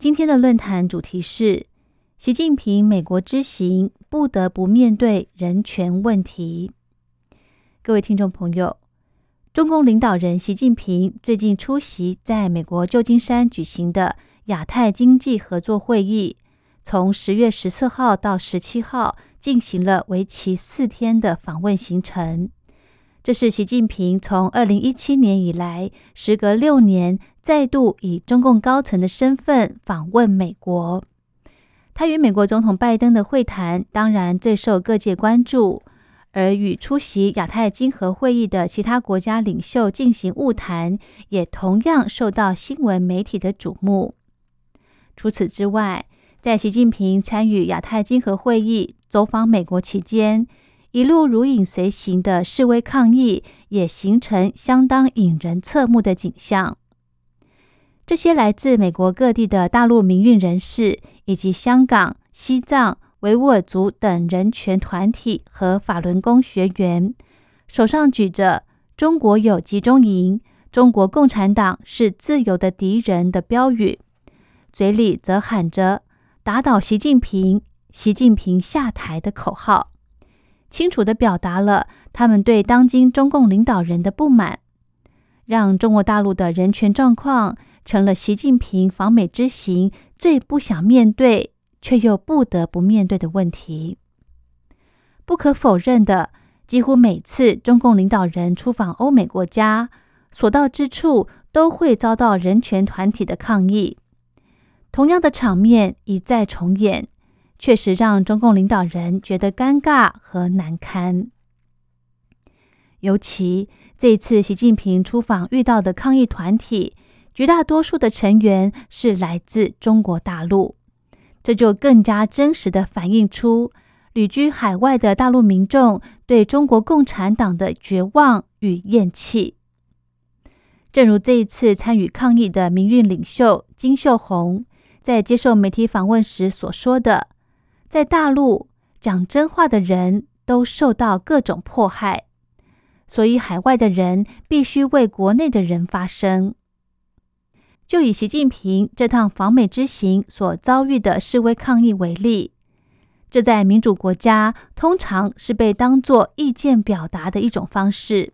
今天的论坛主题是习近平美国之行不得不面对人权问题。各位听众朋友，中共领导人习近平最近出席在美国旧金山举行的亚太经济合作会议，从十月十四号到十七号进行了为期四天的访问行程。这是习近平从二零一七年以来，时隔六年再度以中共高层的身份访问美国。他与美国总统拜登的会谈当然最受各界关注，而与出席亚太经合会议的其他国家领袖进行晤谈，也同样受到新闻媒体的瞩目。除此之外，在习近平参与亚太经合会议、走访美国期间，一路如影随形的示威抗议，也形成相当引人侧目的景象。这些来自美国各地的大陆民运人士，以及香港、西藏、维吾尔族等人权团体和法轮功学员，手上举着“中国有集中营，中国共产党是自由的敌人”的标语，嘴里则喊着“打倒习近平，习近平下台”的口号。清楚地表达了他们对当今中共领导人的不满，让中国大陆的人权状况成了习近平访美之行最不想面对却又不得不面对的问题。不可否认的，几乎每次中共领导人出访欧美国家，所到之处都会遭到人权团体的抗议，同样的场面一再重演。确实让中共领导人觉得尴尬和难堪。尤其这次习近平出访遇到的抗议团体，绝大多数的成员是来自中国大陆，这就更加真实的反映出旅居海外的大陆民众对中国共产党的绝望与厌弃。正如这一次参与抗议的民运领袖金秀红在接受媒体访问时所说的。在大陆讲真话的人都受到各种迫害，所以海外的人必须为国内的人发声。就以习近平这趟访美之行所遭遇的示威抗议为例，这在民主国家通常是被当作意见表达的一种方式。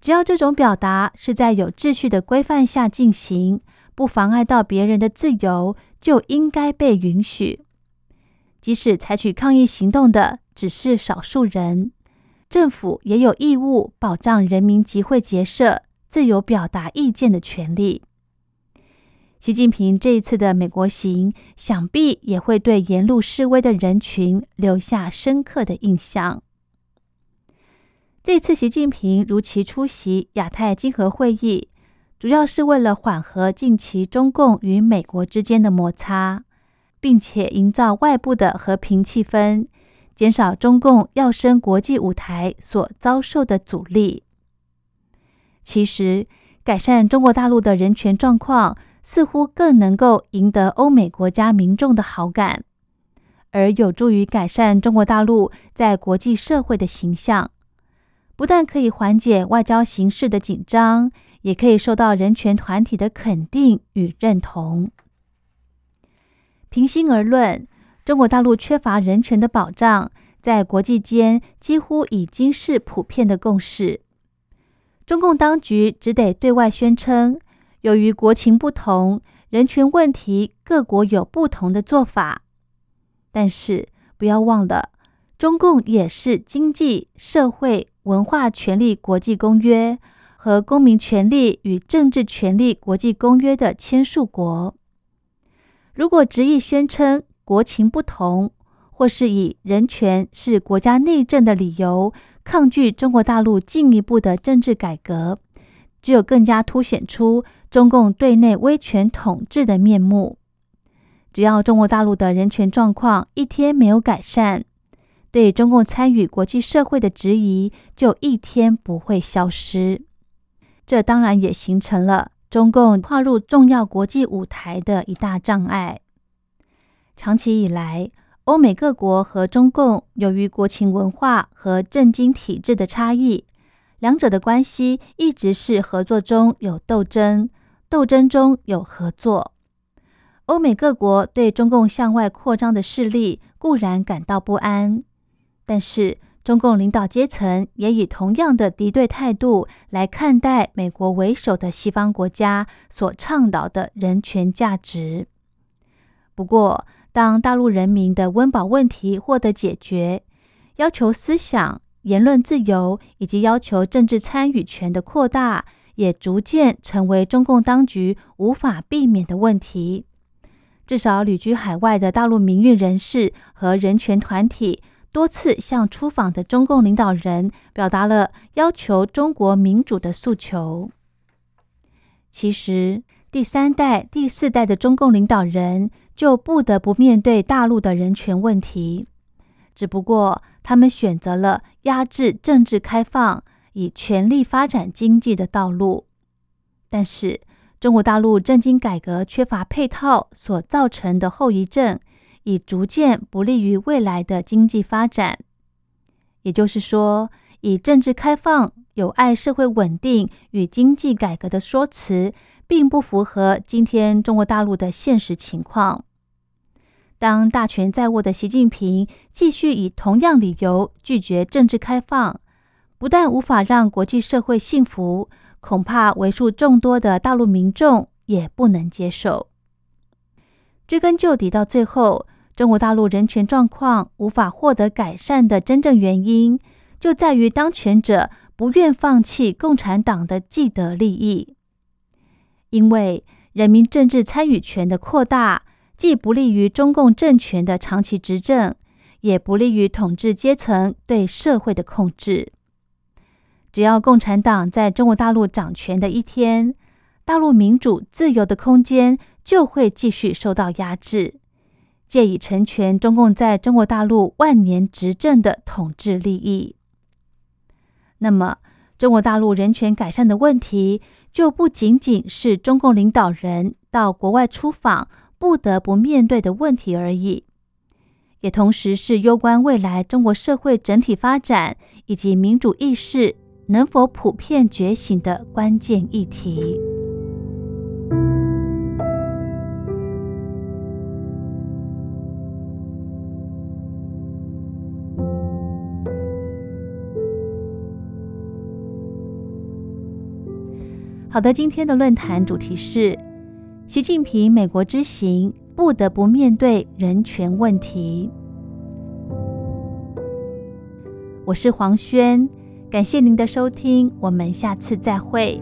只要这种表达是在有秩序的规范下进行，不妨碍到别人的自由，就应该被允许。即使采取抗议行动的只是少数人，政府也有义务保障人民集会结社、自由表达意见的权利。习近平这一次的美国行，想必也会对沿路示威的人群留下深刻的印象。这次习近平如期出席亚太经合会议，主要是为了缓和近期中共与美国之间的摩擦。并且营造外部的和平气氛，减少中共要升国际舞台所遭受的阻力。其实，改善中国大陆的人权状况，似乎更能够赢得欧美国家民众的好感，而有助于改善中国大陆在国际社会的形象。不但可以缓解外交形势的紧张，也可以受到人权团体的肯定与认同。平心而论，中国大陆缺乏人权的保障，在国际间几乎已经是普遍的共识。中共当局只得对外宣称，由于国情不同，人权问题各国有不同的做法。但是不要忘了，中共也是经济社会文化权利国际公约和公民权利与政治权利国际公约的签署国。如果执意宣称国情不同，或是以人权是国家内政的理由抗拒中国大陆进一步的政治改革，只有更加凸显出中共对内威权统治的面目。只要中国大陆的人权状况一天没有改善，对中共参与国际社会的质疑就一天不会消失。这当然也形成了中共跨入重要国际舞台的一大障碍。长期以来，欧美各国和中共由于国情文化和政经体制的差异，两者的关系一直是合作中有斗争，斗争中有合作。欧美各国对中共向外扩张的势力固然感到不安，但是中共领导阶层也以同样的敌对态度来看待美国为首的西方国家所倡导的人权价值。不过，当大陆人民的温饱问题获得解决，要求思想、言论自由以及要求政治参与权的扩大，也逐渐成为中共当局无法避免的问题。至少旅居海外的大陆民运人士和人权团体多次向出访的中共领导人表达了要求中国民主的诉求。其实，第三代、第四代的中共领导人就不得不面对大陆的人权问题，只不过他们选择了压制政治开放、以全力发展经济的道路，但是。中国大陆政经改革缺乏配套所造成的后遗症，已逐渐不利于未来的经济发展。也就是说，以政治开放、有爱社会稳定与经济改革的说辞，并不符合今天中国大陆的现实情况。当大权在握的习近平继续以同样理由拒绝政治开放，不但无法让国际社会幸福。恐怕为数众多的大陆民众也不能接受。追根究底，到最后，中国大陆人权状况无法获得改善的真正原因，就在于当权者不愿放弃共产党的既得利益。因为人民政治参与权的扩大，既不利于中共政权的长期执政，也不利于统治阶层对社会的控制。只要共产党在中国大陆掌权的一天，大陆民主自由的空间就会继续受到压制，借以成全中共在中国大陆万年执政的统治利益。那么，中国大陆人权改善的问题，就不仅仅是中共领导人到国外出访不得不面对的问题而已，也同时是攸关未来中国社会整体发展以及民主意识。能否普遍觉醒的关键议题。好的，今天的论坛主题是习近平美国之行不得不面对人权问题。我是黄轩。感谢您的收听，我们下次再会。